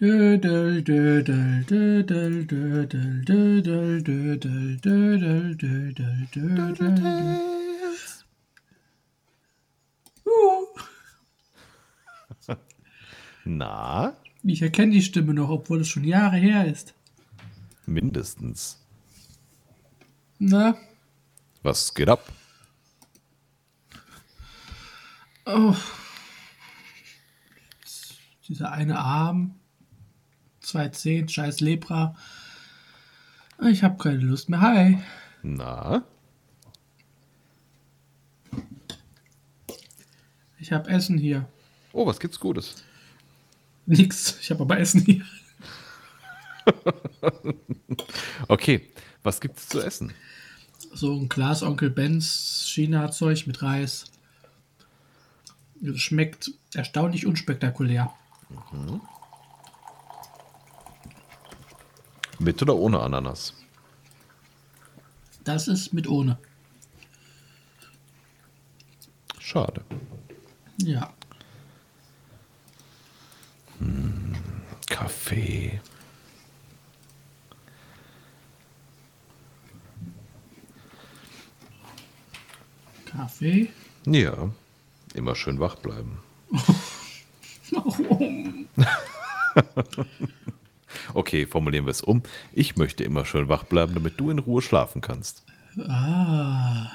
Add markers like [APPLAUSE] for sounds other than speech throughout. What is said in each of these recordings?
Dödel, dödel, dödel, dödel, dödel, dödel, dödel, dödel, dödel. Na, Ich erkenne die Stimme noch, obwohl es schon Jahre her ist. mindestens. Na, Was geht ab? oh. Dieser eine Arm, zwei Zehen, scheiß Lepra. Ich habe keine Lust mehr. Hi. Na, Ich habe Essen hier. oh, was gibt's Gutes? Nix. Ich habe aber Essen hier. [LAUGHS] Okay, was gibt's zu essen? So ein Glas Onkel Benz China-Zeug mit Reis. Das schmeckt erstaunlich unspektakulär. Mit oder ohne Ananas? Das ist mit ohne. Schade. Ja. Kaffee. Kaffee. Ja, immer schön wach bleiben. [LAUGHS] Warum? [LAUGHS] Okay, formulieren wir es um. Ich möchte immer schön wach bleiben, damit du in Ruhe schlafen kannst. Ah.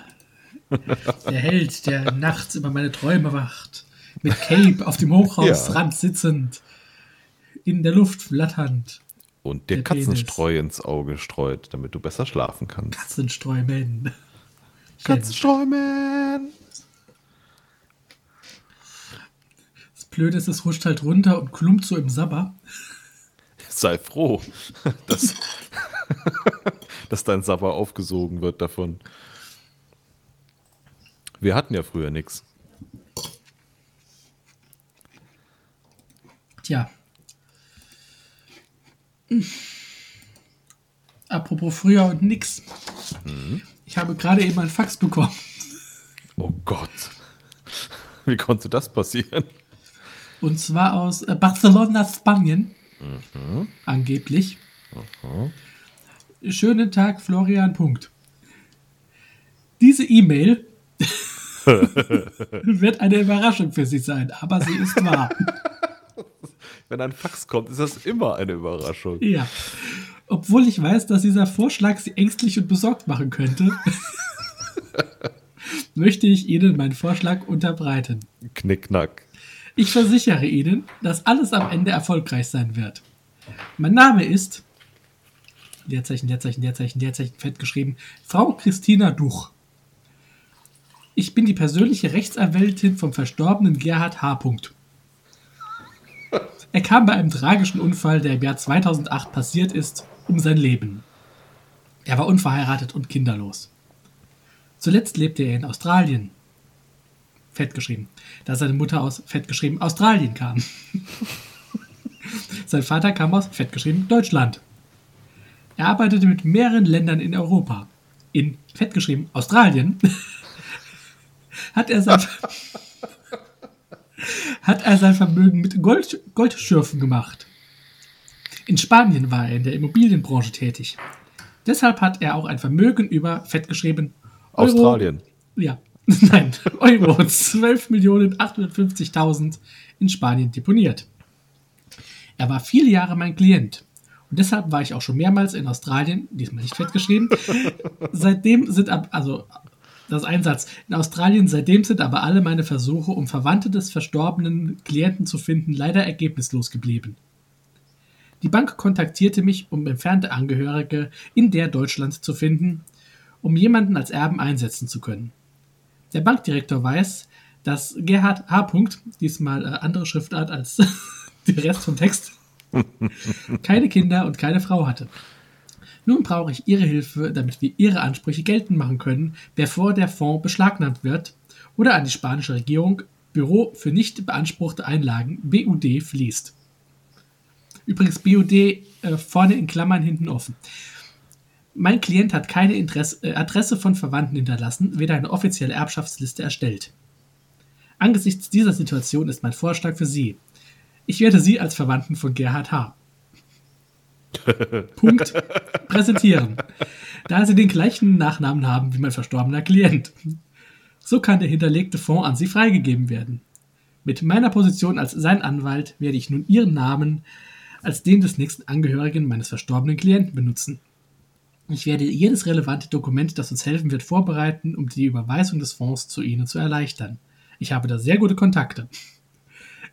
Der Held, der nachts über meine Träume wacht. Mit Cape auf dem Hochhausrand sitzend. In der Luft flatternd. Und dir Der Penis. Katzenstreu ins Auge streut, damit du besser schlafen kannst. Katzensträumen. [LAUGHS] Katzenstreumen! Das Blöde ist, es rutscht halt runter und klumpt so im Sabber. Sei froh, [LAUGHS] dass, [LAUGHS] dass dein Sabber aufgesogen wird davon. Wir hatten ja früher nichts. Tja. Hm. Apropos früher und nix. Ich habe gerade eben ein Fax bekommen. Oh Gott. Wie konnte das passieren? Und zwar aus äh, Barcelona, Spanien. Angeblich. Schönen Tag, Florian. Punkt. Diese E-Mail [LAUGHS] wird eine Überraschung für Sie sein, aber sie ist wahr. [LAUGHS] Wenn ein Fax kommt, ist das immer eine Überraschung. Ja. Obwohl ich weiß, dass dieser Vorschlag Sie ängstlich und besorgt machen könnte, [LAUGHS] möchte ich Ihnen meinen Vorschlag unterbreiten. Knickknack. Ich versichere Ihnen, dass alles am Ende erfolgreich sein wird. Mein Name ist Leerzeichen, Leerzeichen, Leerzeichen, Leerzeichen, fett geschrieben, Frau Christina Duch. Ich bin die persönliche Rechtsanwältin vom verstorbenen Gerhard H. Er kam bei einem tragischen Unfall, der im Jahr 2008 passiert ist, um sein Leben. Er war unverheiratet und kinderlos. Zuletzt lebte er in Australien. Fett geschrieben. Da seine Mutter aus fett geschrieben Australien kam. [LAUGHS] Sein Vater kam aus fett geschrieben Deutschland. Er arbeitete mit mehreren Ländern in Europa. In fett geschrieben Australien [LAUGHS] hat er sein, [LAUGHS] hat er sein Vermögen mit Gold, Goldschürfen gemacht. In Spanien war er in der Immobilienbranche tätig. Deshalb hat er auch ein Vermögen über fett geschrieben Euro- Australien. ja, [LAUGHS] nein, Euro 12.850.000 in Spanien deponiert. Er war viele Jahre mein Klient. Und deshalb war ich auch schon mehrmals in Australien, diesmal nicht fett geschrieben. [LAUGHS] seitdem sind ab, also das ist ein Satz. In Australien seitdem sind aber alle meine Versuche, um Verwandte des verstorbenen Klienten zu finden, leider ergebnislos geblieben. Die Bank kontaktierte mich, um entfernte Angehörige in der Deutschland zu finden, um jemanden als Erben einsetzen zu können. Der Bankdirektor weiß, dass Gerhard H. Punkt, diesmal äh, andere Schriftart als [LAUGHS] der Rest vom Text, [LAUGHS] keine Kinder und keine Frau hatte. Nun brauche ich Ihre Hilfe, damit wir Ihre Ansprüche geltend machen können, bevor der Fonds beschlagnahmt wird oder an die spanische Regierung Büro für nicht beanspruchte Einlagen BUD fließt. Übrigens BUD äh, vorne in Klammern hinten offen. Mein Klient hat keine Interesse, äh, Adresse von Verwandten hinterlassen, weder eine offizielle Erbschaftsliste erstellt. Angesichts dieser Situation ist mein Vorschlag für Sie. Ich werde Sie als Verwandten von Gerhard H. [LAUGHS] Punkt. Präsentieren. Da Sie den gleichen Nachnamen haben wie mein verstorbener Klient. So kann der hinterlegte Fonds an Sie freigegeben werden. Mit meiner Position als sein Anwalt werde ich nun Ihren Namen als den des nächsten Angehörigen meines verstorbenen Klienten benutzen. Ich werde jedes relevante Dokument, das uns helfen wird, vorbereiten, um die Überweisung des Fonds zu Ihnen zu erleichtern. Ich habe da sehr gute Kontakte.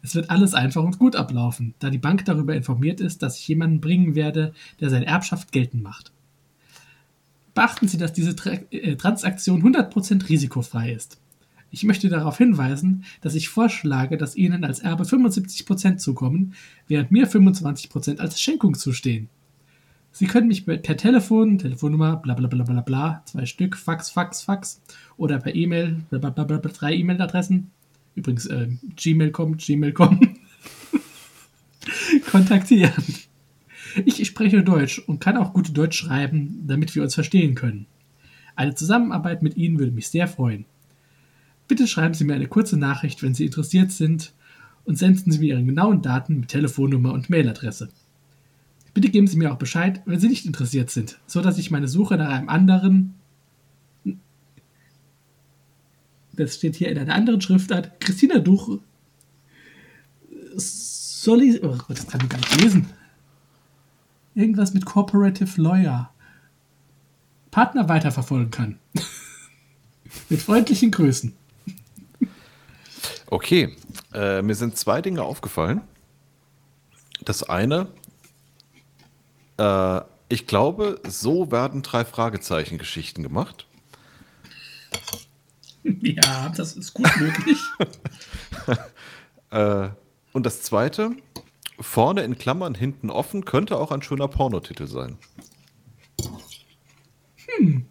Es wird alles einfach und gut ablaufen, da die Bank darüber informiert ist, dass ich jemanden bringen werde, der seine Erbschaft geltend macht. Beachten Sie, dass diese äh, Transaktion 100% risikofrei ist. Ich möchte darauf hinweisen, dass ich vorschlage, dass Ihnen als Erbe 75% zukommen, während mir 25% als Schenkung zustehen. Sie können mich per Telefon, Telefonnummer, bla bla bla bla bla, zwei Stück, Fax, Fax, Fax oder per E-Mail, drei E-Mail-Adressen, übrigens äh, Gmail kommt, Gmail kommt, [LAUGHS] kontaktieren. Ich spreche Deutsch und kann auch gut Deutsch schreiben, damit wir uns verstehen können. Eine Zusammenarbeit mit Ihnen würde mich sehr freuen. Bitte schreiben Sie mir eine kurze Nachricht, wenn Sie interessiert sind, und senden Sie mir Ihre genauen Daten mit Telefonnummer und Mailadresse. Bitte geben Sie mir auch Bescheid, wenn Sie nicht interessiert sind, so dass ich meine Suche nach einem anderen. Das steht hier in einer anderen Schriftart. Christina Duch. Soli. Oh Gott, das kann ich gar nicht lesen. Irgendwas mit Cooperative Lawyer. Partner weiterverfolgen kann. [LAUGHS] mit freundlichen Grüßen. Okay, äh, mir sind zwei Dinge aufgefallen. Das eine, äh, ich glaube, so werden drei Fragezeichen Geschichten gemacht. Ja, das ist gut möglich. [LAUGHS] äh, und das zweite, vorne in Klammern, hinten offen, könnte auch ein schöner Pornotitel sein. Hm.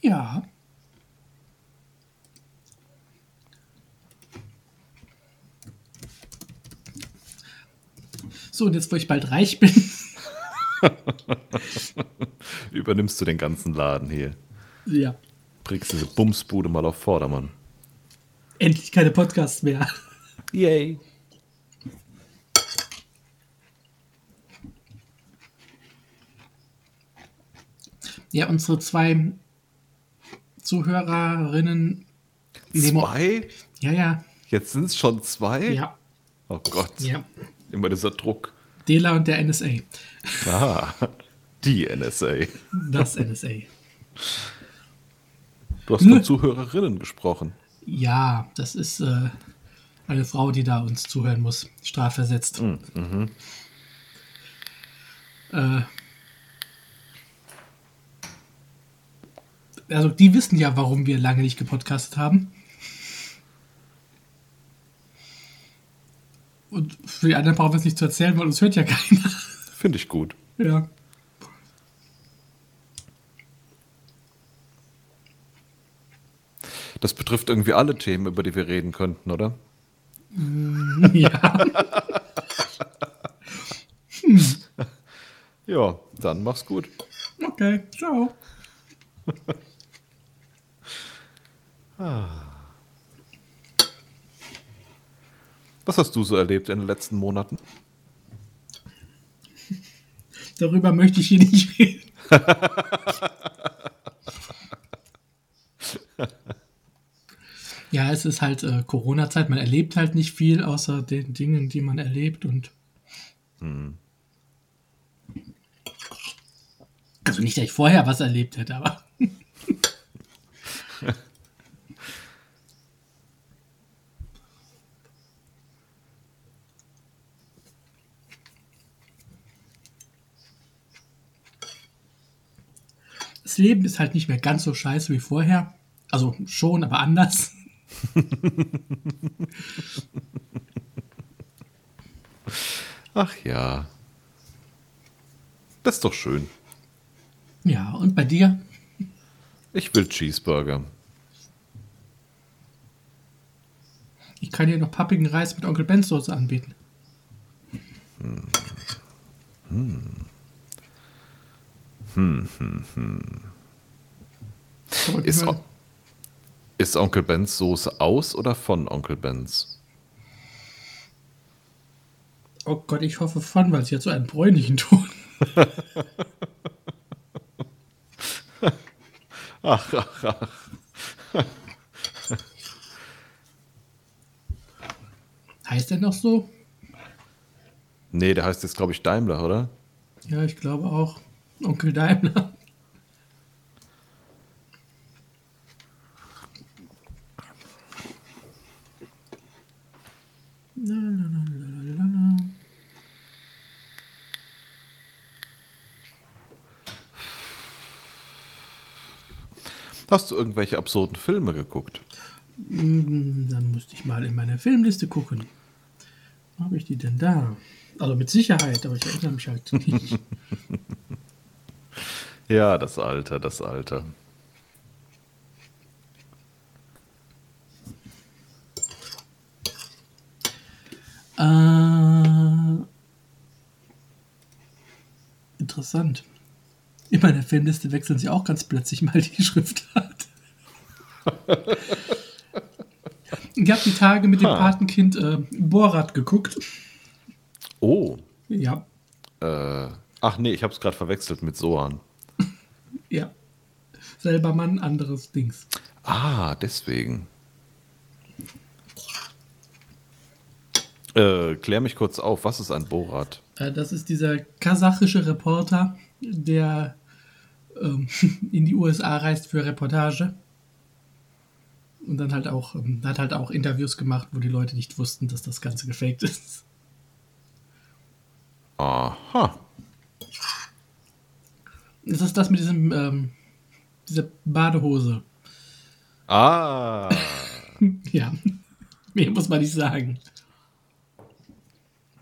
Ja. So, und jetzt, wo ich bald reich bin. [LAUGHS] Übernimmst du den ganzen Laden hier. Ja. Bringst diese Bumsbude mal auf Vordermann. Endlich keine Podcasts mehr. Yay. Ja, unsere zwei Zuhörerinnen. Zwei? Ja, ja. Jetzt sind es schon zwei? Ja. Oh Gott. Ja. Immer dieser Druck. Dela und der NSA. Ah, die NSA. Das NSA. Du hast von Zuhörerinnen gesprochen. Ja, das ist äh, eine Frau, die da uns zuhören muss, strafversetzt. Mm, mhm. Äh, also die wissen ja, warum wir lange nicht gepodcastet haben. Und für die anderen brauchen wir es nicht zu erzählen, weil uns hört ja keiner. Finde ich gut. Ja. Das betrifft irgendwie alle Themen, über die wir reden könnten, oder? Ja. hm. [LAUGHS] Ja, dann mach's gut. Okay, ciao. [LAUGHS] ah. Was hast du so erlebt in den letzten Monaten? [LAUGHS] Darüber möchte ich hier nicht reden. [LAUGHS] ja, es ist halt äh, Corona-Zeit. Man erlebt halt nicht viel außer den Dingen, die man erlebt und. Hm. Also nicht, dass ich vorher was erlebt hätte, aber. das Leben ist halt nicht mehr ganz so scheiße wie vorher. Also schon, aber anders. [LAUGHS] Ach ja. Das ist doch schön. Ja, und bei dir? Ich will Cheeseburger. Ich kann dir noch pappigen Reis mit Onkel Ben's Soße anbieten. Hm. Hm. Hm, hm, hm. Ist, ist Onkel Bens Soße aus oder von Onkel Bens? Oh Gott, ich hoffe von, weil sie hat so einen bräunlichen Ton. [LAUGHS] Ach, ach, ach. [LAUGHS] Heißt der noch so? Nee, der heißt jetzt, glaube ich, Daimler, oder? Ja, ich glaube auch. Onkel Daimler. Hast du irgendwelche absurden Filme geguckt? Hm, Dann musste ich mal in meine Filmliste gucken. Wo habe ich die denn da? Also mit Sicherheit, aber ich erinnere mich halt nicht. [LAUGHS] Ja, das Alter, das Alter. äh, interessant. Filmliste wechseln sie auch ganz plötzlich mal die [LAUGHS] Schriftart. ich habe die Tage mit dem Ha. Patenkind äh, Borat geguckt. Oh. Ja, Äh, ach nee, ich habe es gerade verwechselt mit Sohan. [LAUGHS] ja. Selber Mann, anderes Dings. Ah, deswegen. Äh, klär mich kurz auf, was ist ein Borat? Äh, Das ist dieser kasachische Reporter, der ähm, [LAUGHS] in die USA reist für Reportage. Und dann halt auch, ähm, hat halt auch Interviews gemacht, wo die Leute nicht wussten, dass das Ganze gefaked ist. Aha. Das ist das mit diesem, ähm, dieser Badehose. Ah. [LAUGHS] Ja, mehr muss man nicht sagen.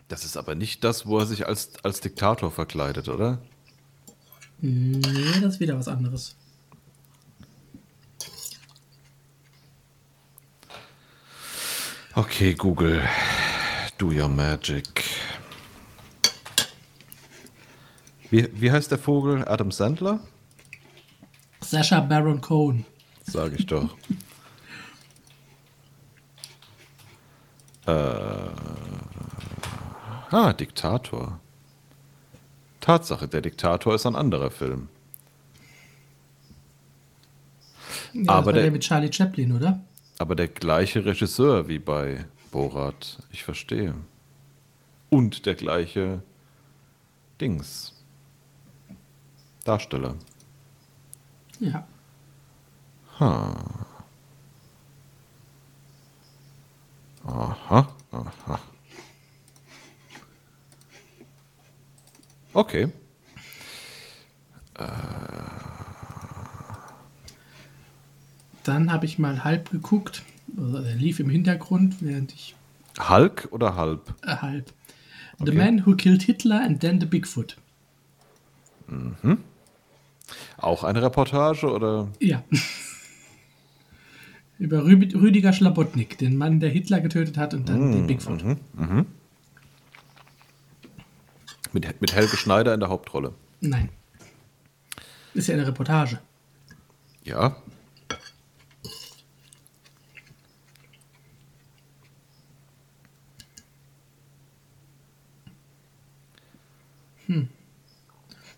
Das ist aber nicht das, wo er sich als, als Diktator verkleidet, oder? Nee, das ist wieder was anderes. Okay, Google. Do your magic. Wie, wie heißt der Vogel? Adam Sandler? Sasha Baron Cohen. Sag ich doch. [LAUGHS] äh, ah, Diktator. Tatsache, der Diktator ist ein anderer Film. Ja, Aber der- der mit Charlie Chaplin, oder? Aber der gleiche Regisseur wie bei Borat. Ich verstehe. Und der gleiche Dings. Darsteller. Ja. Aha, aha. Okay. Dann habe ich mal halb geguckt. Also, er lief im Hintergrund, während ich Hulk oder Halb? äh, halb. The Okay. Man Who Killed Hitler and Then the Bigfoot. Auch eine Reportage oder? Ja. [LAUGHS] Über Rü Rüdiger Schlabotnik, den Mann, der Hitler getötet hat und dann Mm, den Bigfoot. Mit, mit Helge Schneider in der Hauptrolle. Nein. Ist ja eine Reportage. Ja.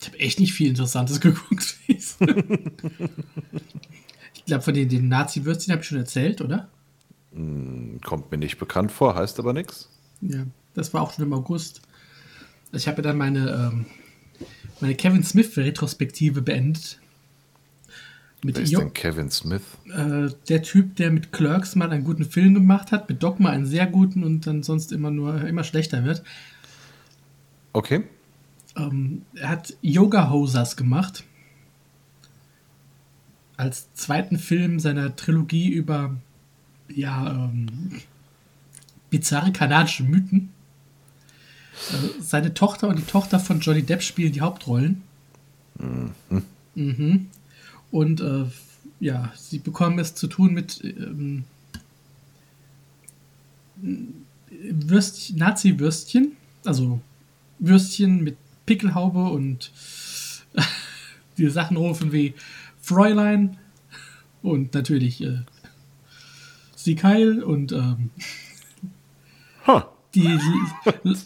Ich habe echt nicht viel Interessantes [LAUGHS] geguckt. ich glaube, von den, den Nazi-Würstchen habe ich schon erzählt, oder? Kommt mir nicht bekannt vor, heißt aber nichts. Ja, das war auch schon im August. Ich habe ja dann meine, ähm, meine Kevin Smith-Retrospektive beendet. Mit Wer ist denn Kevin Smith? äh, der Typ, der mit Clerks mal einen guten Film gemacht hat, mit Dogma einen sehr guten und dann sonst immer nur immer schlechter wird. Okay. Ähm, er hat Yoga Hosers gemacht. Als zweiten Film seiner Trilogie über ja, ähm, bizarre kanadische Mythen. Seine Tochter und die Tochter von Johnny Depp spielen die Hauptrollen. Mhm. Und äh, ja, sie bekommen es zu tun mit ähm, Würstchen, Nazi-Würstchen, also Würstchen mit Pickelhaube und [LAUGHS] die Sachen rufen wie Fräulein und natürlich äh, Sieg Heil und ähm, Ha. Die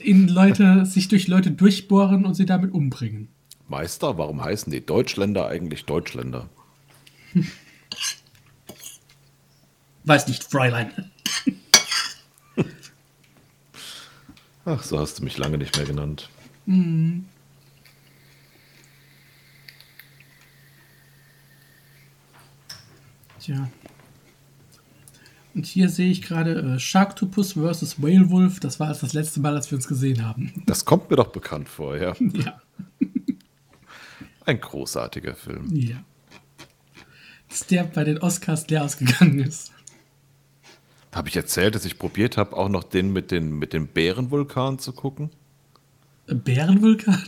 in Leute, sich durch Leute durchbohren und sie damit umbringen. Meister, warum heißen die Deutschländer eigentlich Deutschländer? Weiß nicht, Fräulein. Ach, so hast du mich lange nicht mehr genannt. Tja. Und hier sehe ich gerade äh, Sharktopus vs. Whalewolf. Das war das letzte Mal, als wir uns gesehen haben. Das kommt mir doch bekannt vor, ja. [LAUGHS] ja. Ein großartiger Film. Ja. Dass der bei den Oscars leer ausgegangen ist. Habe ich erzählt, dass ich probiert habe, auch noch den mit, den mit dem Bärenvulkan zu gucken? Äh, Bärenvulkan?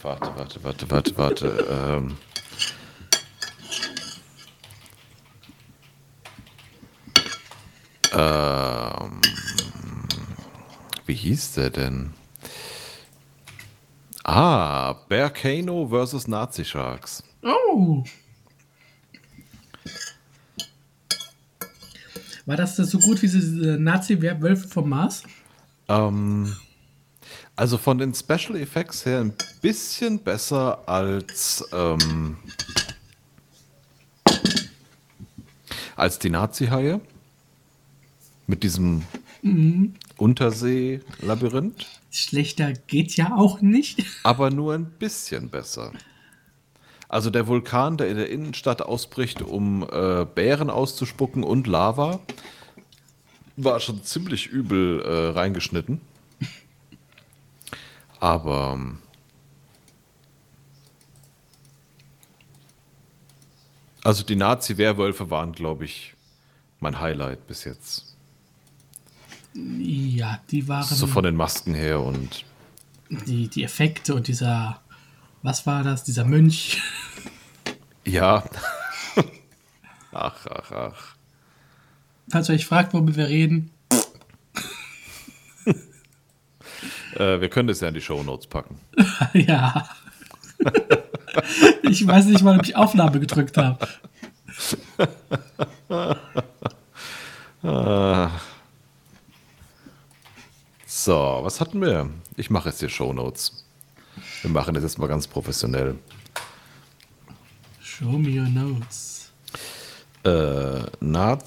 Warte, warte, warte, warte, warte. ähm. Ähm, wie hieß der denn? Ah, Bearcano vs. Nazi Sharks. Oh! War das so gut wie diese Nazi-Wölfe vom Mars? Ähm, also von den Special Effects her ein bisschen besser als, ähm, als die Nazi-Haie. Mit diesem Untersee-Labyrinth. Schlechter geht ja auch nicht. Aber nur ein bisschen besser. Also der Vulkan, der in der Innenstadt ausbricht, um äh, Bären auszuspucken und Lava, war schon ziemlich übel äh, reingeschnitten. Aber ähm, also die Nazi-Werwölfe waren, glaube ich, mein Highlight bis jetzt. Ja, die waren. So von den Masken her und die, die Effekte und dieser. Was war das? Dieser Mönch. ja. [LAUGHS] ach, ach, ach. Falls ihr euch fragt, worüber wir reden. Äh, wir können das ja in die Shownotes packen. [LAUGHS] ja. ich weiß nicht mal, ob ich Aufnahme gedrückt habe. [LAUGHS] So, was hatten wir? Ich mache jetzt hier Shownotes. Wir machen das jetzt mal ganz professionell. Show me your notes. Äh, Nazi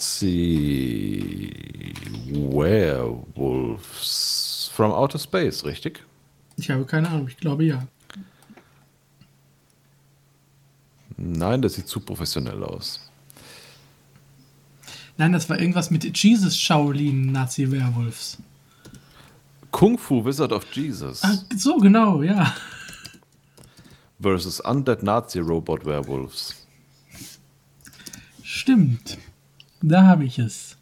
Werewolves from Outer Space, richtig? Ich habe keine Ahnung, ich glaube ja. Nein, das sieht zu professionell aus. Nein, das war irgendwas mit Jesus Shaolin Nazi Werewolves. Kung Fu Wizard of Jesus Ah, so genau, ja. versus Undead Nazi Robot Werewolves. Stimmt. Da habe ich es.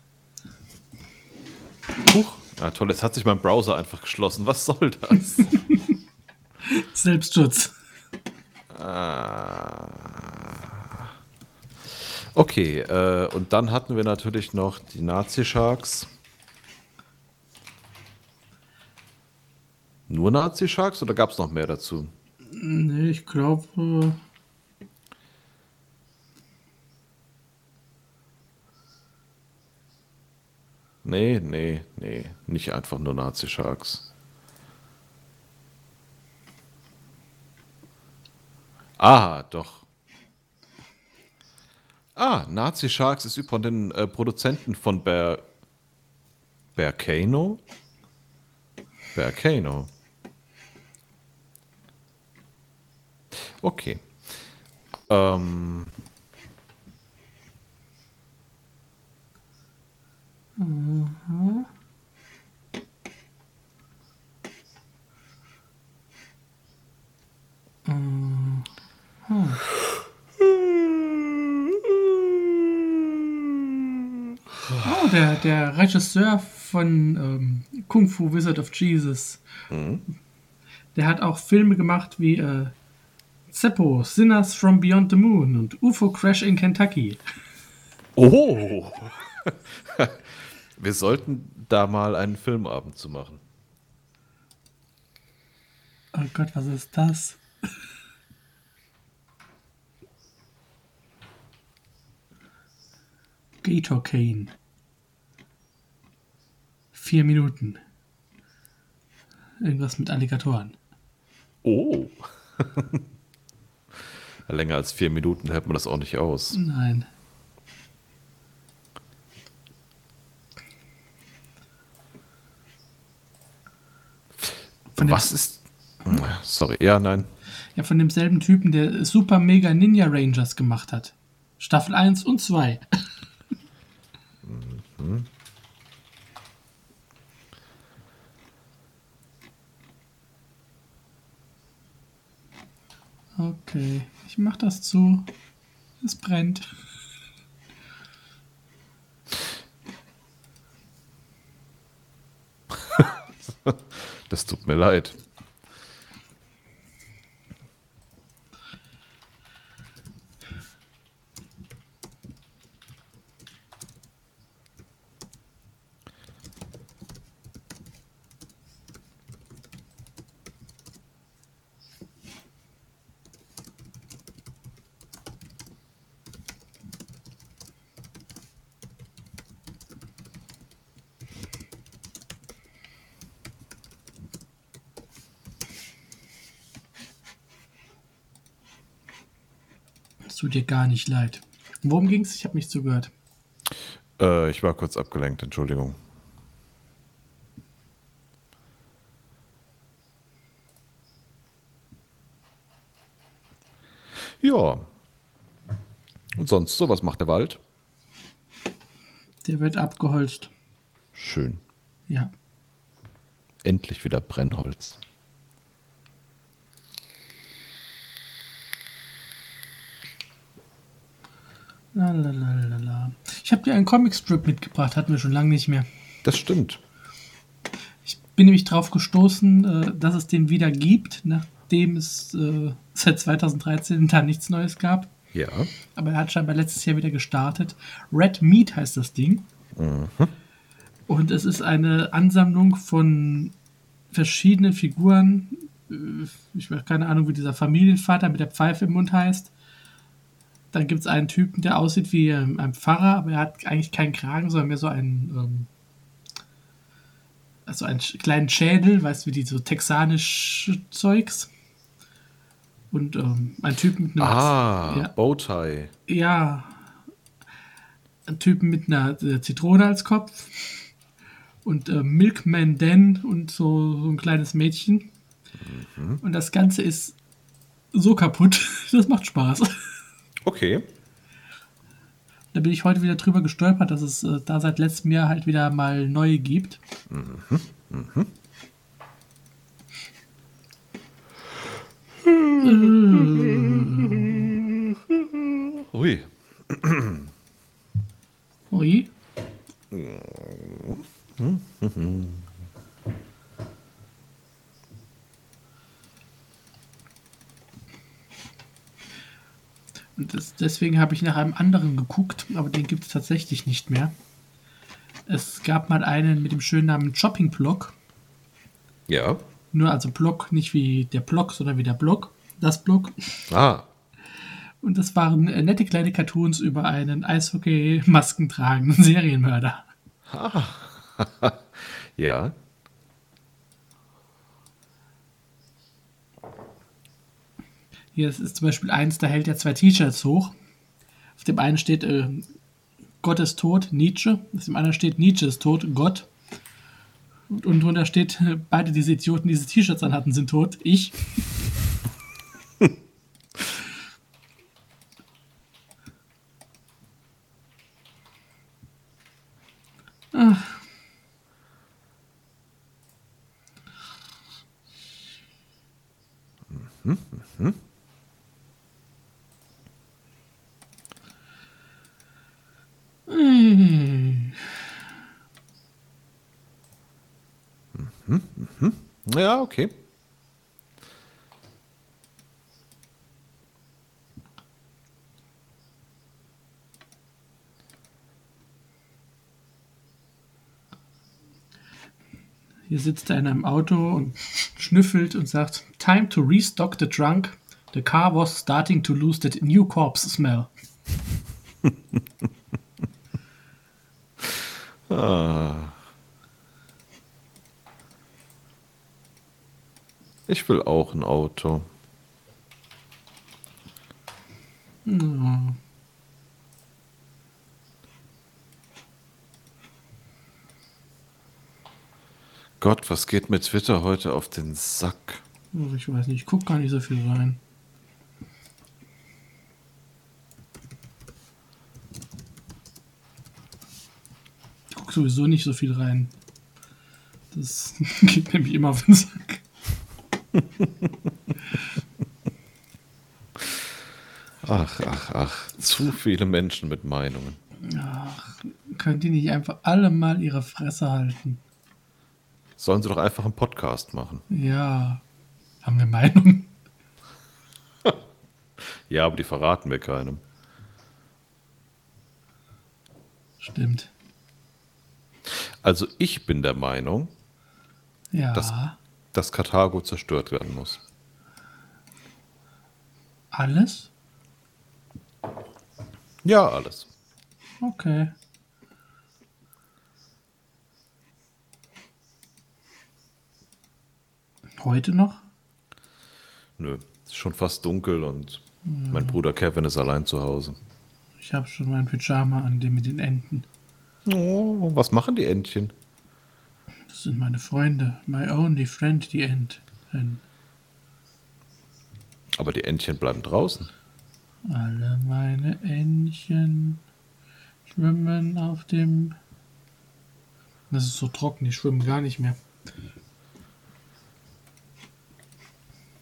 Huch. Ja, toll, jetzt hat sich mein Browser einfach geschlossen. Was soll das? [LAUGHS] Selbstschutz. Okay, äh, und dann hatten wir natürlich noch die Nazi-Sharks. Nur Nazi-Sharks oder gab es noch mehr dazu? Nee, ich glaube. Nee, nee, nee, nicht einfach nur Nazi-Sharks. Ah, doch. Ah, Nazi-Sharks ist von den äh, Produzenten von Bear... Bearcano? Bearcano. Okay. Ähm... Oh, der, der Regisseur von ähm, Kung Fu Wizard of Jesus. Der hat auch Filme gemacht wie äh, Zeppo, Sinners from Beyond the Moon und UFO Crash in Kentucky. Oh! [LAUGHS] Wir sollten da mal einen Filmabend zu machen. Oh Gott, was ist das? Gator Kane. Vier Minuten. Irgendwas mit Alligatoren. Oh. [LAUGHS] Länger als vier Minuten hält man das auch nicht aus. Nein. Von Was ist. Sorry, ja, nein. ja, von demselben Typen, der Super Mega Ninja Rangers gemacht hat. Staffel 1 und 2. [LAUGHS] Okay, ich mach das zu. Es brennt. [LAUGHS] Das tut mir leid. Tut dir gar nicht leid. Worum ging's? Ich habe nicht zugehört. Äh, ich war kurz abgelenkt, Entschuldigung. Ja. Und sonst so, was macht der Wald? Der wird abgeholzt. Schön. Ja. Endlich wieder Brennholz. Lalalala. Ich habe dir einen Comicstrip mitgebracht, hatten wir schon lange nicht mehr. Das stimmt. Ich bin nämlich drauf gestoßen, äh, dass es den wieder gibt, nachdem es äh, seit 2013 da nichts Neues gab. Ja. Aber er hat scheinbar letztes Jahr wieder gestartet. Red Meat heißt das Ding. Und es ist eine Ansammlung von verschiedenen Figuren. Äh, Ich habe keine Ahnung, wie dieser Familienvater mit der Pfeife im Mund heißt. Dann gibt es einen Typen, der aussieht wie ähm, ein Pfarrer, aber er hat eigentlich keinen Kragen, sondern mehr so einen, ähm, also einen kleinen Schädel, weißt du, wie die so texanisch Zeugs. Und ähm, ein Typ mit einem Ah, Ja. Bowtie. ja, ein Typen mit einer Zitrone als Kopf und äh, Milkman Dan und so, so ein kleines Mädchen. Und das Ganze ist so kaputt, [LAUGHS] das macht Spaß. Okay. Da bin ich heute wieder drüber gestolpert, dass es äh, da seit letztem Jahr halt wieder mal neue gibt. Ui. Ui. Und das, deswegen habe ich nach einem anderen geguckt, aber den gibt es tatsächlich nicht mehr. Es gab mal einen mit dem schönen Namen Shopping Block. Ja. Nur also Block, nicht wie der Block, sondern wie der Block. Das Block. Ah. Und das waren äh, nette kleine Cartoons über einen Eishockey-Masken tragenden [LAUGHS] Serienmörder. [LAUGHS] Ja. Hier ist, zum Beispiel eins, da hält er zwei T-Shirts hoch. Auf dem einen steht äh, Gott ist tot, Nietzsche. Auf dem anderen steht Nietzsche ist tot, Gott. Und, und drunter steht, äh, beide diese Idioten, die diese T-Shirts anhatten, sind tot. Ich. Ja, okay. Hier sitzt er in einem Auto und schnüffelt und sagt, Time to restock the trunk. The car was starting to lose that new corpse smell. Ich will auch ein Auto. Ja. Gott, was geht mit Twitter heute auf den Sack? Ich weiß nicht, ich gucke gar nicht so viel rein. Ich gucke sowieso nicht so viel rein. Das [LAUGHS] geht nämlich immer auf den Sack. Ach, ach, ach. Zu viele Menschen mit Meinungen. Ach, könnt ihr nicht einfach alle mal ihre Fresse halten? Sollen sie doch einfach einen Podcast machen. Ja. Haben wir Meinung? Ja, aber die verraten wir keinem. Stimmt. Also ich bin der Meinung, Ja. Das- dass Karthago zerstört werden muss. Alles? Ja, alles. Okay. Heute noch? Nö, ist schon fast dunkel und mein Bruder Kevin ist allein zu Hause. Ich habe schon mein Pyjama an, dem mit den Enten. Oh, was machen die Entchen? Das sind meine Freunde. My only friend, die Enten. Aber die Entchen bleiben draußen. Alle meine Entchen schwimmen auf dem. Das ist so trocken, die schwimmen gar nicht mehr.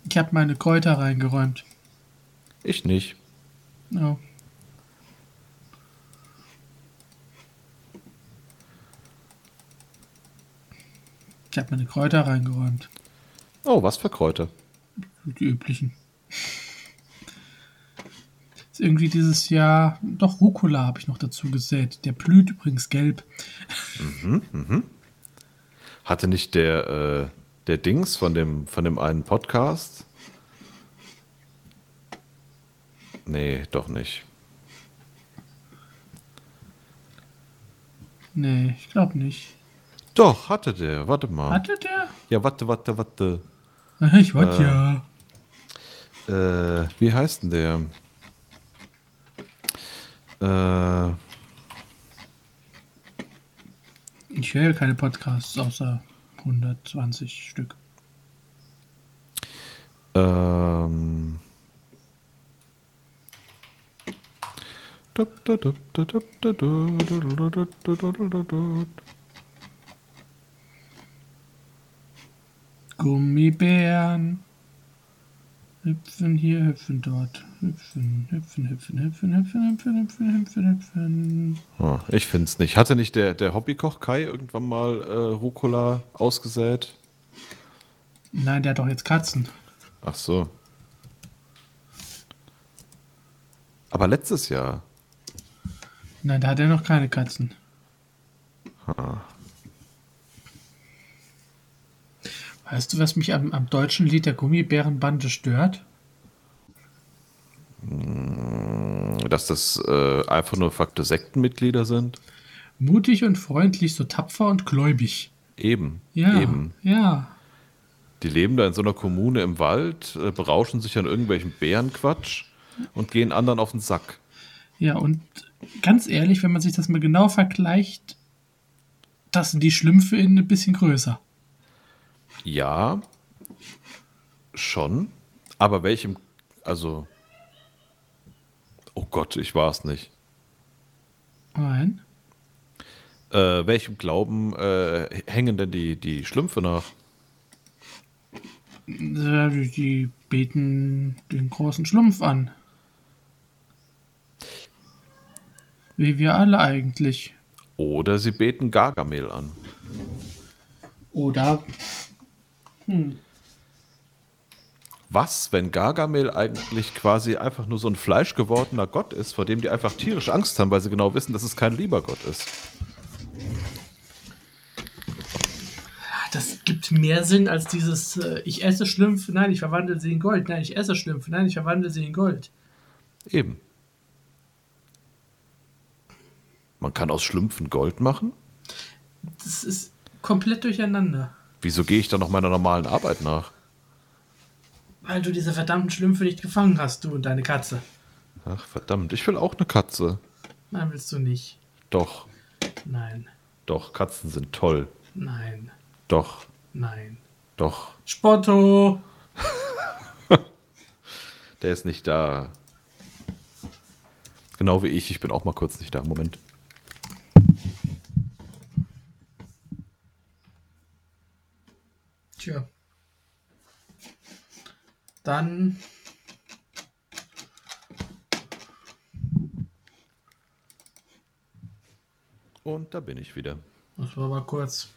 Ich habe meine Kräuter reingeräumt. Ich nicht. Oh. Ich habe meine Kräuter reingeräumt. Oh, was für Kräuter? Die üblichen. Ist irgendwie dieses Jahr. Doch, Rucola habe ich noch dazu gesät. Der blüht übrigens gelb. Hatte nicht der, äh, der Dings von dem, von dem einen Podcast? Nee, doch nicht. Nee, ich glaube nicht. Doch, hatte der. Warte mal. Hatte der? Ja, warte, warte, warte. Ich warte ja. Äh, wie heißt denn der? Äh, Ich höre keine Podcasts außer 120 Stück. ähm. Gummibären. Hüpfen hier, hüpfen dort. Hüpfen, hüpfen, hüpfen, hüpfen, hüpfen, hüpfen, hüpfen, hüpfen, hüpfen. Oh, ich finde es nicht. Hatte nicht der, der Hobbykoch Kai irgendwann mal äh, Rucola ausgesät? Nein, der hat doch jetzt Katzen. Ach so. Aber letztes Jahr. Nein, da hat er noch keine Katzen. Weißt du, was mich am, am deutschen Lied der Gummibärenbande stört? Dass das äh, einfach nur fakte Sektenmitglieder sind? Mutig und freundlich, so tapfer und gläubig. Eben. Ja, Eben. ja. Die leben da in so einer Kommune im Wald, äh, berauschen sich an irgendwelchen Bärenquatsch und gehen anderen auf den Sack. Ja, und ganz ehrlich, wenn man sich das mal genau vergleicht, das sind die Schlümpfe in ein bisschen größer. Ja, schon. Aber welchem, also, oh Gott, ich war es nicht. Nein. Äh, welchem Glauben äh, hängen denn die, die Schlümpfe nach? Die die beten den großen Schlumpf an. Wie wir alle eigentlich. Oder sie beten Gargamel an. Oder Was, wenn Gargamel eigentlich quasi einfach nur so ein fleischgewordener Gott ist, vor dem die einfach tierisch Angst haben, weil sie genau wissen, dass es kein lieber Gott ist? das gibt mehr Sinn als dieses äh, ich esse Schlümpfe, nein, ich verwandle sie in Gold. Nein, ich esse Schlümpfe, nein, ich verwandle sie in Gold. Eben. Man kann aus Schlümpfen Gold machen? Das ist komplett durcheinander. Wieso gehe ich dann noch meiner normalen Arbeit nach? Weil du diese verdammten Schlümpfe nicht gefangen hast, du und deine Katze. Ach, verdammt, ich will auch eine Katze. Nein, willst du nicht. Doch, Nein, doch, Katzen sind toll. nein, Doch, nein. doch, Spotto! [LAUGHS] der ist nicht da. Genau wie ich, ich bin auch mal kurz nicht da. Moment. Tja. Dann. Und da bin ich wieder. Das war aber kurz.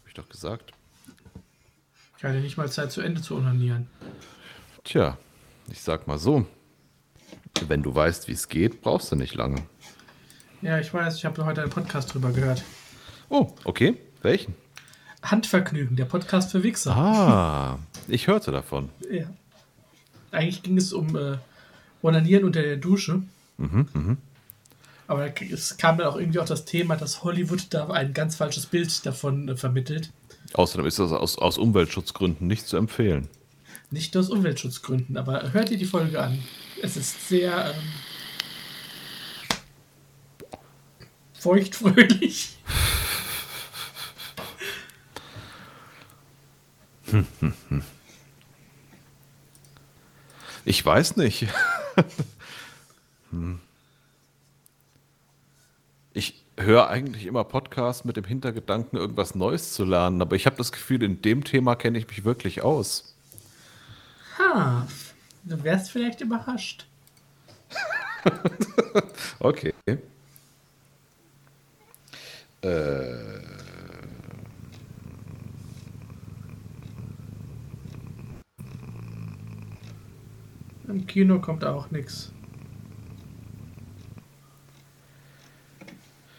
Hab ich doch gesagt. Ich hatte nicht mal Zeit zu Ende zu onanieren. Tja, ich sag mal so. Wenn du weißt, wie es geht, brauchst du nicht lange. Ja, ich weiß, ich habe heute einen Podcast drüber gehört. Oh, okay. Welchen? Handvergnügen, der Podcast für Wichser. Ah, ich hörte davon. Ja. Eigentlich ging es um äh, Onanieren unter der Dusche. Aber es kam dann auch irgendwie auch das Thema, dass Hollywood da ein ganz falsches Bild davon äh, vermittelt. Außerdem ist das aus, aus Umweltschutzgründen nicht zu empfehlen. Nicht aus Umweltschutzgründen, aber hört ihr die Folge an. Es ist sehr ähm, feuchtfröhlich. [LAUGHS] [LAUGHS] Ich weiß nicht. [LAUGHS] Hm. Ich höre eigentlich immer Podcasts mit dem Hintergedanken, irgendwas Neues zu lernen, aber ich habe das Gefühl, in dem Thema kenne ich mich wirklich aus. Ha, du wärst vielleicht überrascht. [LAUGHS] Okay. Äh, Im Kino kommt auch nichts.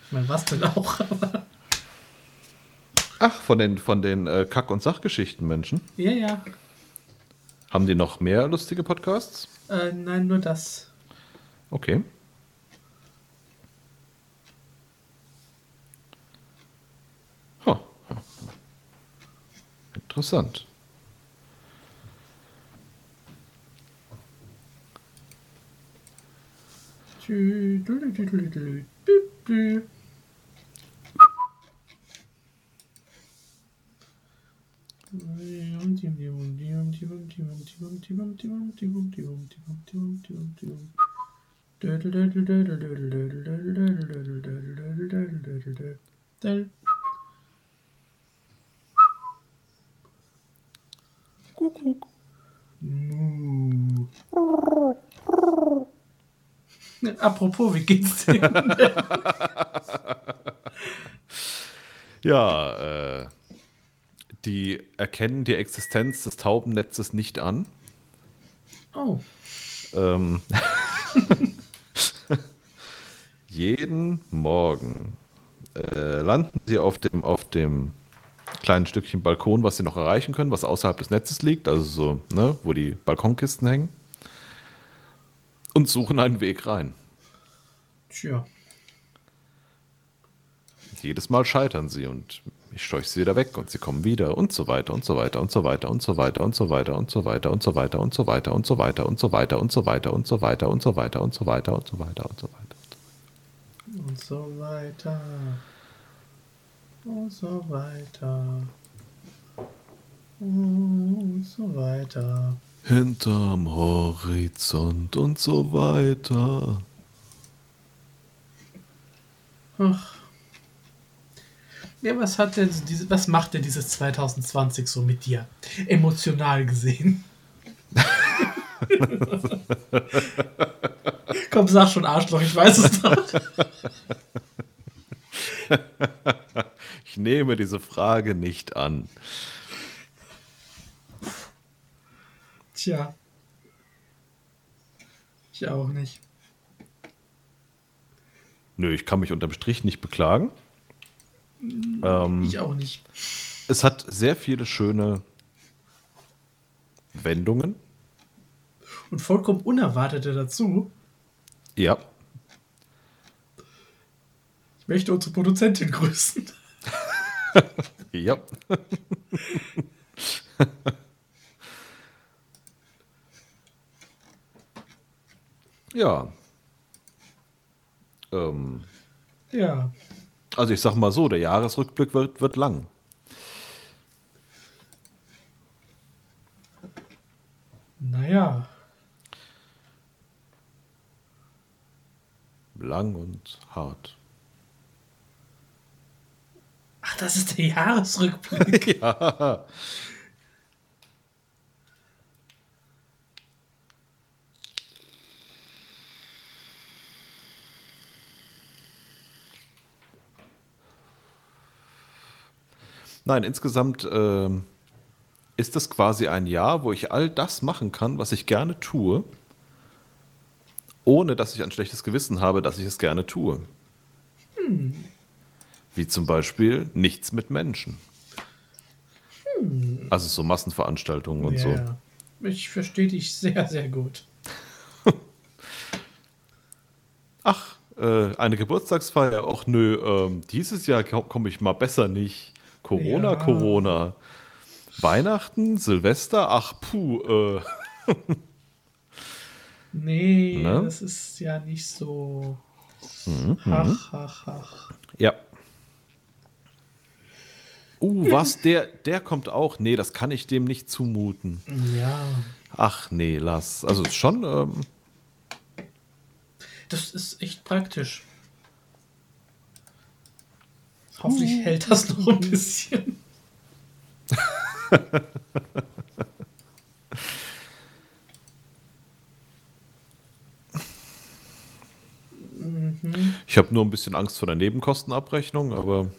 Ich meine, was denn auch? [LAUGHS] aber- ach, von den, von den äh, Kack- und Sachgeschichten, Menschen. ja, ja. Haben die noch mehr lustige Podcasts? Äh, nein, nur das. Okay. Huh. Interessant. 딸 꾸꾸 무 [LAUGHS] Apropos, wie geht's dir? [LAUGHS] Ja, äh, die erkennen die Existenz des Taubennetzes nicht an. Oh, Ähm, [LAUGHS] jeden Morgen äh, landen sie auf dem, auf dem kleinen Stückchen Balkon, was sie noch erreichen können, was außerhalb des Netzes liegt, also so, ne, wo die Balkonkisten hängen, und suchen einen Weg rein. tja. Jedes Mal scheitern sie und ich scheuche sie wieder weg und sie kommen wieder und so weiter und so weiter und so weiter und so weiter und so weiter und so weiter und so weiter und so weiter und so weiter und so weiter und so weiter und so weiter und so weiter und so weiter und so weiter und so weiter. Und so weiter. Und so weiter. Und so weiter. Hinterm Horizont und so weiter. Ach. Ja, was hat denn diese, was macht denn dieses 2020 so mit dir? Emotional gesehen. [LAUGHS] Komm, sag schon Arschloch, ich weiß es doch. Ich nehme diese Frage nicht an. Tja. Ich auch nicht. Nö, ich kann mich unterm Strich nicht beklagen. Ähm, Ich auch nicht. es hat sehr viele schöne Wendungen. Und vollkommen unerwartete dazu. Ja. Ich möchte unsere Produzentin grüßen. [LAUGHS] Ja. [LAUGHS] Ja. Ähm, Ja. also ich sag mal so, der Jahresrückblick wird, wird lang. Naja. Lang und hart. Ach, das ist der Jahresrückblick. [LAUGHS] [LAUGHS] ja. Nein, insgesamt ähm, ist es quasi ein Jahr, wo ich all das machen kann, was ich gerne tue, ohne dass ich ein schlechtes Gewissen habe, dass ich es gerne tue. Wie zum Beispiel nichts mit Menschen. Also so Massenveranstaltungen und so. Ja. Ich verstehe dich sehr, sehr gut. [LAUGHS] Ach, äh, eine Geburtstagsfeier? Ach nö, ähm, dieses Jahr komme ich mal besser nicht. Corona, Ja. Corona. Weihnachten, Silvester, ach puh, äh, [LAUGHS] Nee, Ne? das ist ja nicht so. Mhm, Ach, ach, ach. ja. Uh, was, der, der kommt auch? Nee, das kann ich dem nicht zumuten. Ja, Ach nee, lass. Also ist schon, ähm, das ist echt praktisch. Hoffentlich hält das noch ein bisschen. ich habe nur ein bisschen Angst vor der Nebenkostenabrechnung, aber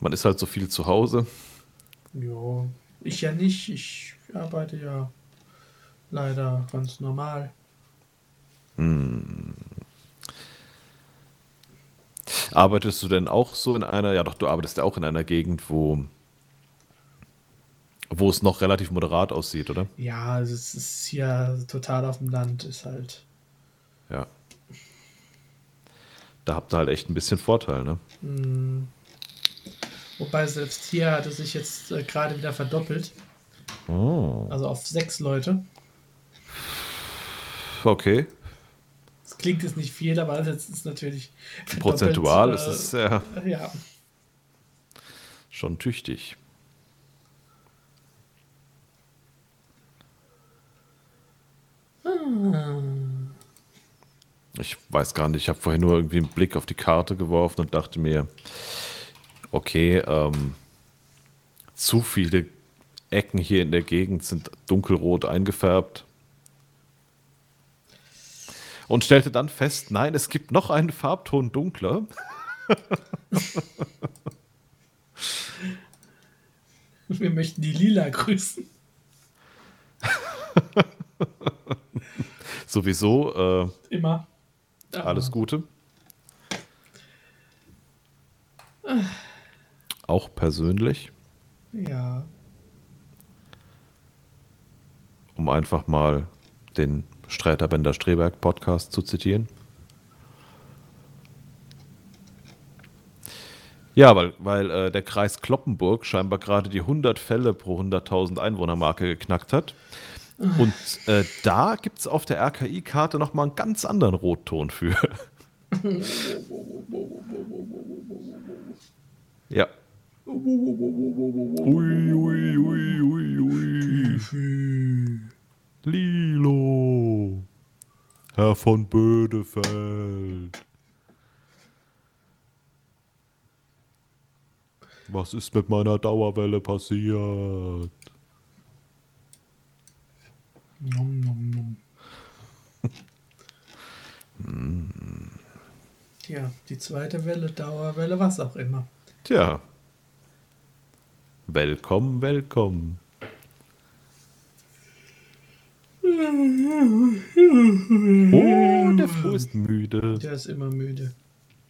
man ist halt so viel zu Hause. Ja, ich ja nicht. Ich arbeite ja leider ganz normal. Arbeitest du denn auch so in einer, ja doch, du arbeitest ja auch in einer Gegend, wo, wo es noch relativ moderat aussieht, oder? Ja, also es ist hier total auf dem Land, ist halt. Ja. Da habt ihr halt echt ein bisschen Vorteil, ne? Mh, wobei selbst hier hat es sich jetzt äh, gerade wieder verdoppelt. Oh. Also auf sechs Leute. Okay. Klingt jetzt nicht viel, aber das ist natürlich. Prozentual äh, ist es ja Ja. schon tüchtig. Ich weiß gar nicht, ich habe vorhin nur irgendwie einen Blick auf die Karte geworfen und dachte mir, okay, ähm, zu viele Ecken hier in der Gegend sind dunkelrot eingefärbt. Und stellte dann fest, nein, es gibt noch einen Farbton dunkler. [LAUGHS] Wir möchten die Lila grüßen. [LAUGHS] Sowieso äh, Immer. Aber alles Gute. Auch persönlich, Ja. um einfach mal den Streiterbender Streberg Podcast zu zitieren. Ja, weil, weil äh, der Kreis Kloppenburg scheinbar gerade die 100 Fälle pro 100.000 Einwohnermarke geknackt hat. Und äh, da gibt es auf der RKI-Karte nochmal einen ganz anderen Rotton für. [LAUGHS] ja. Ui, ui, ui, ui, ui. Lilo. Herr von Bödefeld. Was ist mit meiner Dauerwelle passiert? Nom, nom, nom. Ja, die zweite Welle, Dauerwelle, was auch immer. Tja. Willkommen, willkommen. Oh, der Flo ist müde. Der ist immer müde.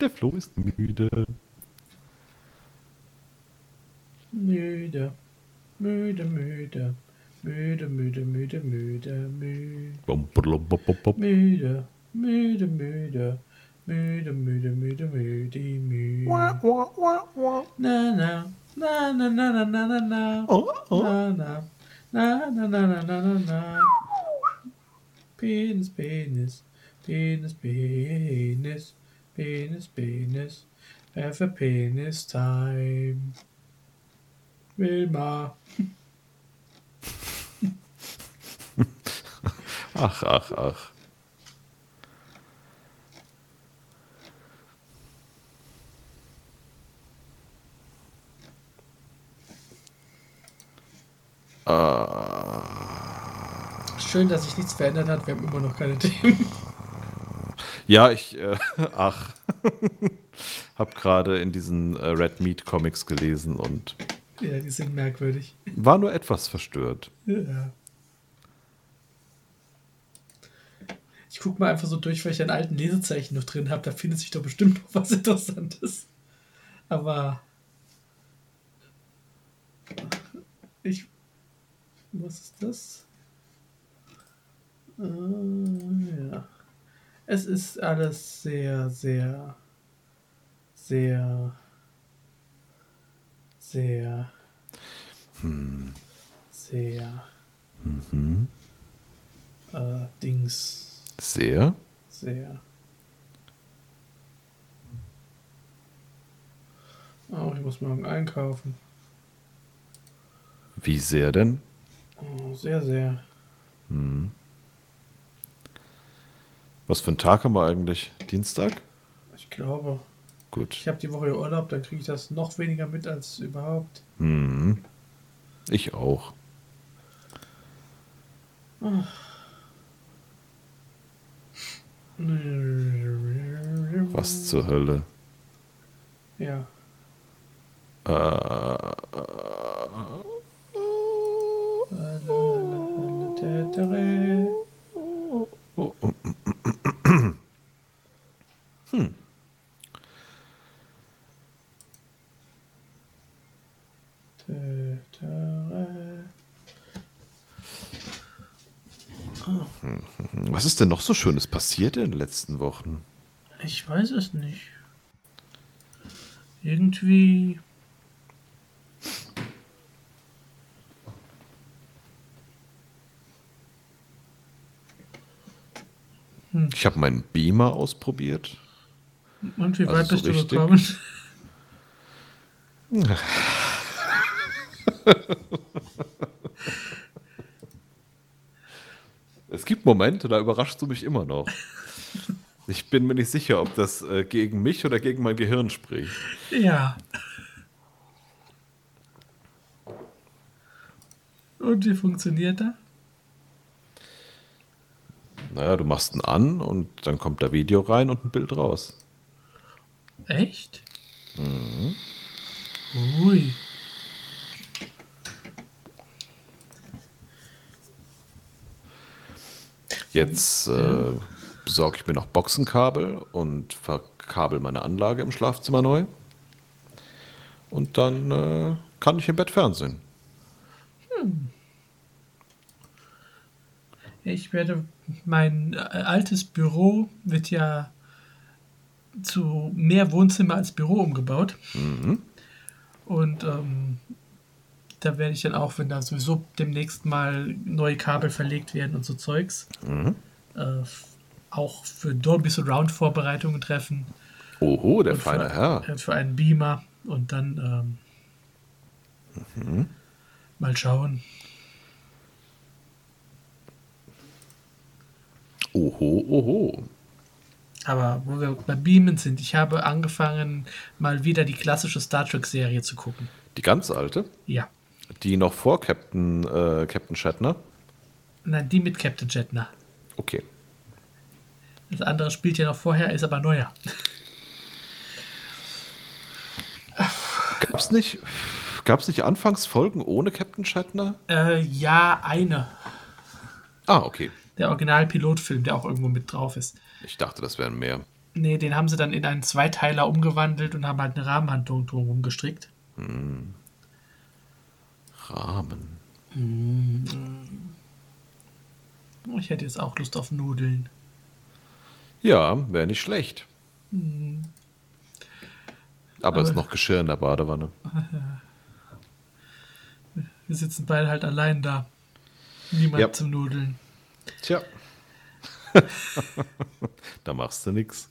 Der Flo ist müde. Müde. Müde, müde. Müde, müde, müde, müde, müde. Müde, müde, müde. Müde, müde, müde, müde, müde. Wah, wah, wah, wah. Na, na. Na, na, na, na, na, na. Oh, oh. Na. Na, na, na, na, na, na, na. Penis, Penis, Penis, Penis, Penis, Penis, have a penis time. Wilma. [LAUGHS] Ach, ach, ach. Schön, dass sich nichts verändert hat. Wir haben immer noch keine [LAUGHS] Themen. Ja, ich, äh, [LAUGHS] ach, [LAUGHS] hab gerade in diesen äh, Red Meat Comics gelesen und Ja, die sind merkwürdig. war nur etwas verstört. Ja. Ich guck mal einfach so durch, weil ich einen alten Lesezeichen noch drin habe. Da findet sich doch bestimmt noch was Interessantes. Aber ich. Was ist das? Äh, ja. Es ist alles sehr, sehr, sehr, sehr, sehr äh, Dings Sehr? sehr. Oh, ich muss morgen einkaufen. Wie sehr denn? Oh, sehr, sehr. Was für ein Tag haben wir eigentlich? Dienstag? Ich glaube, Gut. ich habe die Woche Urlaub, dann kriege ich das noch weniger mit als überhaupt. Mhm. Ich auch. Was zur Hölle? Ja. Äh, was ist denn noch so Schönes passiert in den letzten Wochen? Ich weiß es nicht. Irgendwie. Ich habe meinen Beamer ausprobiert. Und wie Also weit so bist du richtig? gekommen? [LAUGHS] [LAUGHS] [LAUGHS] Es gibt Momente, da überraschst du mich immer noch. [LAUGHS] Ich bin mir nicht sicher, ob das äh, gegen mich oder gegen mein Gehirn spricht. Ja. Und wie funktioniert das? Naja, du machst ihn an und dann kommt da Video rein und ein Bild raus. Echt? Ui. Jetzt äh, besorge ich mir noch Boxenkabel und verkabel meine Anlage im Schlafzimmer neu. Und dann äh, kann ich im Bett fernsehen. Ich werde mein äh, altes Büro wird ja zu mehr Wohnzimmer als Büro umgebaut. Und ähm, da werde ich dann auch, wenn da sowieso demnächst mal neue Kabel verlegt werden und so Zeugs, äh, f- auch für Dolby Surround Vorbereitungen treffen. Oho, der feine für, Herr. äh, Für einen Beamer und dann ähm, mal schauen. Oho, oho. Aber wo wir bei Beamen sind, ich habe angefangen, mal wieder die klassische Star Trek-Serie zu gucken. Die ganz alte, Ja. Die noch vor Captain, äh, Captain Shatner. Nein, die mit Captain Jetner. Okay. Das andere spielt ja noch vorher, ist aber neuer. Gab's nicht, gab's nicht Anfangsfolgen ohne Captain Shatner? Äh, ja, eine. Ah, okay. Der Original-Pilotfilm, der auch irgendwo mit drauf ist. Ich dachte, das wären mehr. Nee, den haben sie dann in einen Zweiteiler umgewandelt und haben halt eine Rahmenhandlung drumherum gestrickt. Rahmen. Oh, Ich hätte jetzt auch Lust auf Nudeln. Ja, wäre nicht schlecht. Aber ist Aber- noch Geschirr in der Badewanne. [LAUGHS] Wir sitzen beide halt allein da. Niemand Ja. zum Nudeln. Tja. [LAUGHS] da machst du nichts.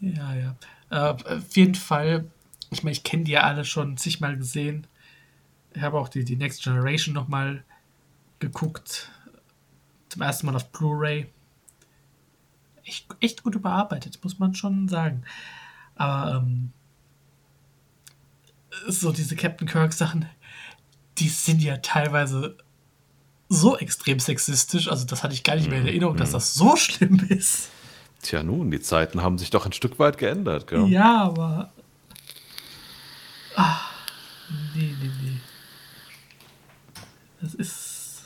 Ja, ja. Äh, auf jeden Fall, ich meine, ich kenne die ja alle schon zigmal gesehen. Ich habe auch die, die Next Generation nochmal geguckt. Zum ersten Mal auf Blu-ray. Echt, echt gut überarbeitet, muss man schon sagen. Aber ähm, so diese Captain Kirk-Sachen, die sind ja teilweise so extrem sexistisch. Also das hatte ich gar nicht mehr in Erinnerung, dass das so schlimm ist. Tja, nun, die Zeiten haben sich doch ein Stück weit geändert, gell? Ja, aber. Ach, nee, nee, nee. Das ist.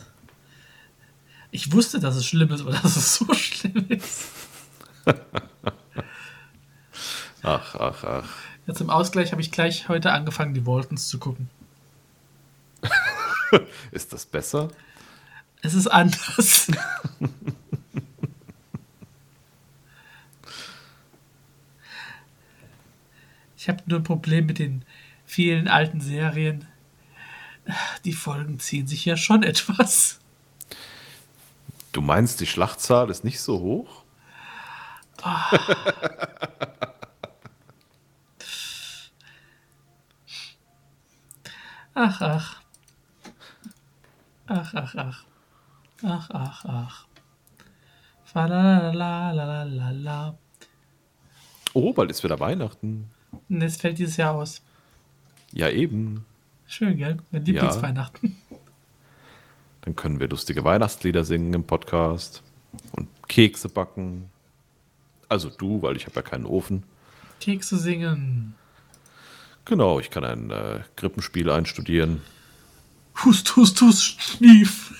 Ich wusste, dass es schlimm ist, aber [LAUGHS] dass es so schlimm ist. ach, ach, ach. Ja, zum Ausgleich habe ich gleich heute angefangen, die Waltons zu gucken. [LAUGHS] ist das besser? Es ist anders. [LAUGHS] ich habe nur ein Problem mit den vielen alten Serien. Die Folgen ziehen sich ja schon etwas. Du meinst, die Schlachtzahl ist nicht so hoch? Oh. [LAUGHS] ach, ach. Ach, ach, ach. Ach, ach, ach. Falalalalala. Oh, bald ist wieder Weihnachten. Und es fällt dieses Jahr aus. Ja, eben. Schön, gell? Mein Lieblingsweihnachten. Ja. Dann können wir lustige Weihnachtslieder singen im Podcast und Kekse backen. Also du, weil ich habe ja keinen Ofen. Kekse singen. Genau, ich kann ein äh, Krippenspiel einstudieren. Hust, hust, hust, schnief.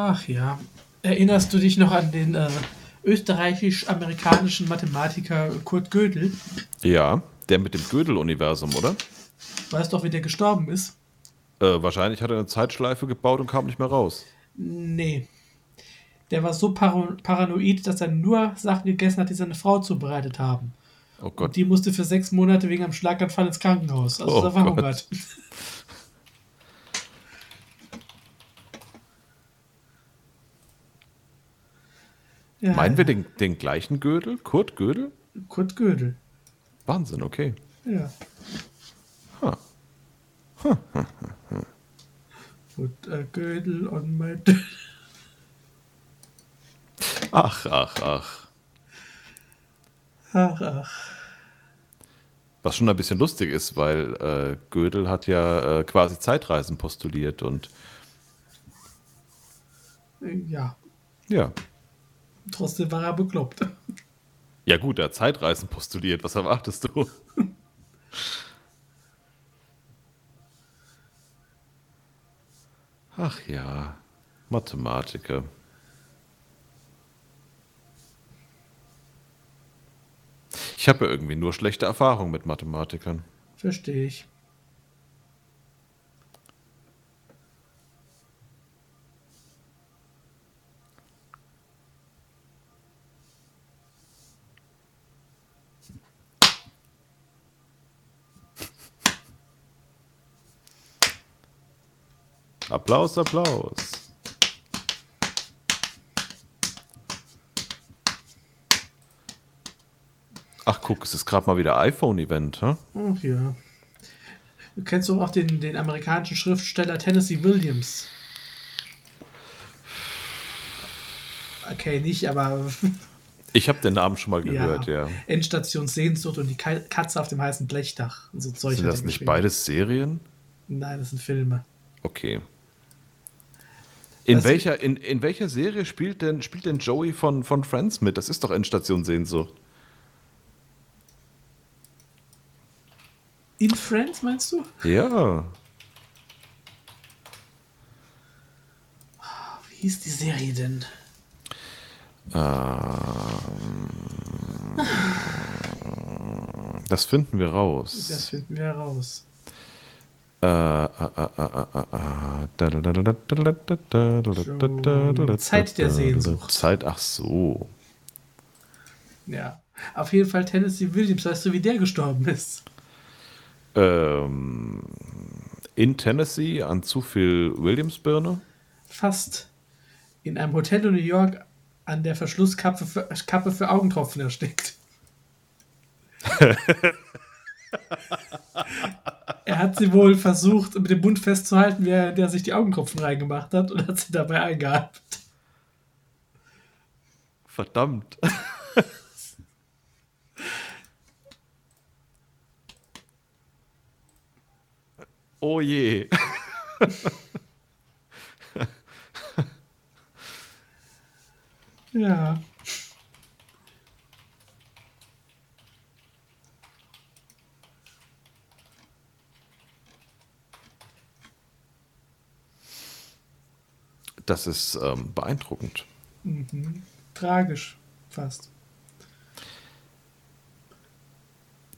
Ach ja. Erinnerst du dich noch an den äh, österreichisch-amerikanischen Mathematiker Kurt Gödel? Ja, der mit dem Gödel-Universum, oder? Weißt doch, wie der gestorben ist? Äh, wahrscheinlich hat er eine Zeitschleife gebaut und kam nicht mehr raus. Nee. Der war so par paranoid, dass er nur Sachen gegessen hat, die seine Frau zubereitet haben. Oh Gott. Und die musste für sechs Monate wegen einem Schlaganfall ins Krankenhaus. Also Oh da verhungert. Ja, Meinen wir den, den gleichen Gödel? Kurt Gödel? Kurt Gödel. Wahnsinn, okay. Ja. Huh. Put a Gödel on my Ach, ach, ach. Ach, ach. Was schon ein bisschen lustig ist, weil äh, Gödel hat ja äh, quasi Zeitreisen postuliert und Ja, ja. Trotzdem war er bekloppt. Ja gut, er hat Zeitreisen postuliert. Was erwartest du? Ach ja, Mathematiker. Ich habe ja irgendwie nur schlechte Erfahrungen mit Mathematikern. Verstehe ich. Applaus, Applaus. Ach, guck, es ist gerade mal wieder iPhone-Event, hä? Ach ja. Du kennst doch auch den, den amerikanischen Schriftsteller Tennessee Williams. Okay, nicht, aber [LAUGHS] Ich habe den Namen schon mal gehört, ja. Endstation Sehnsucht und die Ka- Katze auf dem heißen Blechdach. Und so Zeug Sind das nicht beides Serien? Nein, das sind Filme. Okay. In Das- welcher, in, in welcher Serie spielt denn, spielt denn Joey von, von Friends mit? Das ist doch Endstation Sehnsucht. In Friends, meinst du? Ja. Wie hieß die Serie denn? Das finden wir raus. Das finden wir heraus. Zeit der Sehnsucht. Zeit, ach so. Ja. Auf jeden Fall Tennessee Williams, weißt du, wie der gestorben ist? Ähm, in Tennessee an zu viel Williams-Birne? Fast. In einem Hotel in New York an der Verschlusskappe für, Kappe für Augentropfen erstickt. Er hat sie wohl versucht, mit dem Mund festzuhalten, während er sich die Augentropfen reingemacht hat und hat sie dabei eingeatmet. Verdammt. [LAUGHS] oh je. ja. Das ist ähm, beeindruckend. Mhm. Tragisch, fast.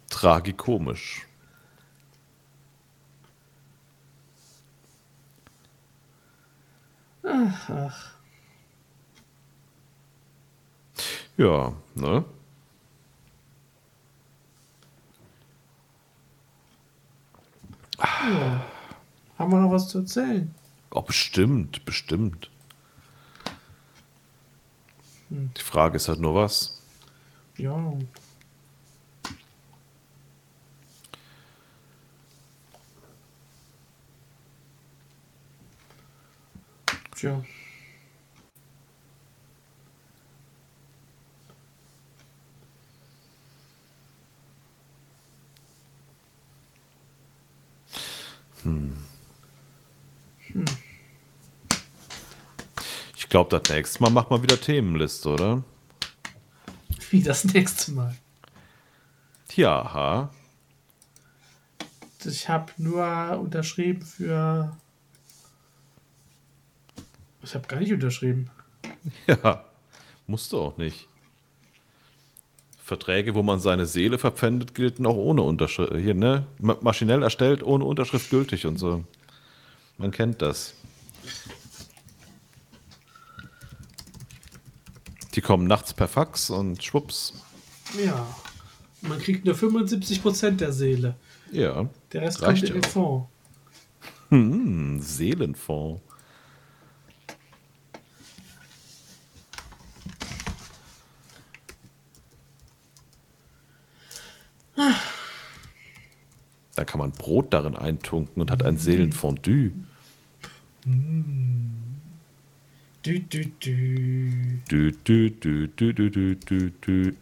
Tragikomisch. Ach, ach. Ja, ne? Ja. Haben wir noch was zu erzählen? Oh, bestimmt, bestimmt. Die Frage ist halt nur was. Ja. Tja. Glaube, das nächste Mal machen wir wieder Themenliste, oder? Wie das nächste Mal. Ja, ha. Ich habe nur unterschrieben für. Ich habe gar nicht unterschrieben. [LAUGHS] Ja, musst du auch nicht. Verträge, wo man seine Seele verpfändet, gelten auch ohne Unterschrift. Hier, ne? Ma- Maschinell erstellt, ohne Unterschrift gültig und so. Man kennt das. Die kommen nachts per Fax und schwupps. Ja. Man kriegt nur 75% der Seele. Ja. Der Rest Reicht kommt in den auch. Fonds. Hm, Seelenfonds. Da kann man Brot darin eintunken und hat ein Seelenfondue. ドゥドゥドゥドゥドゥドゥドゥドゥドゥ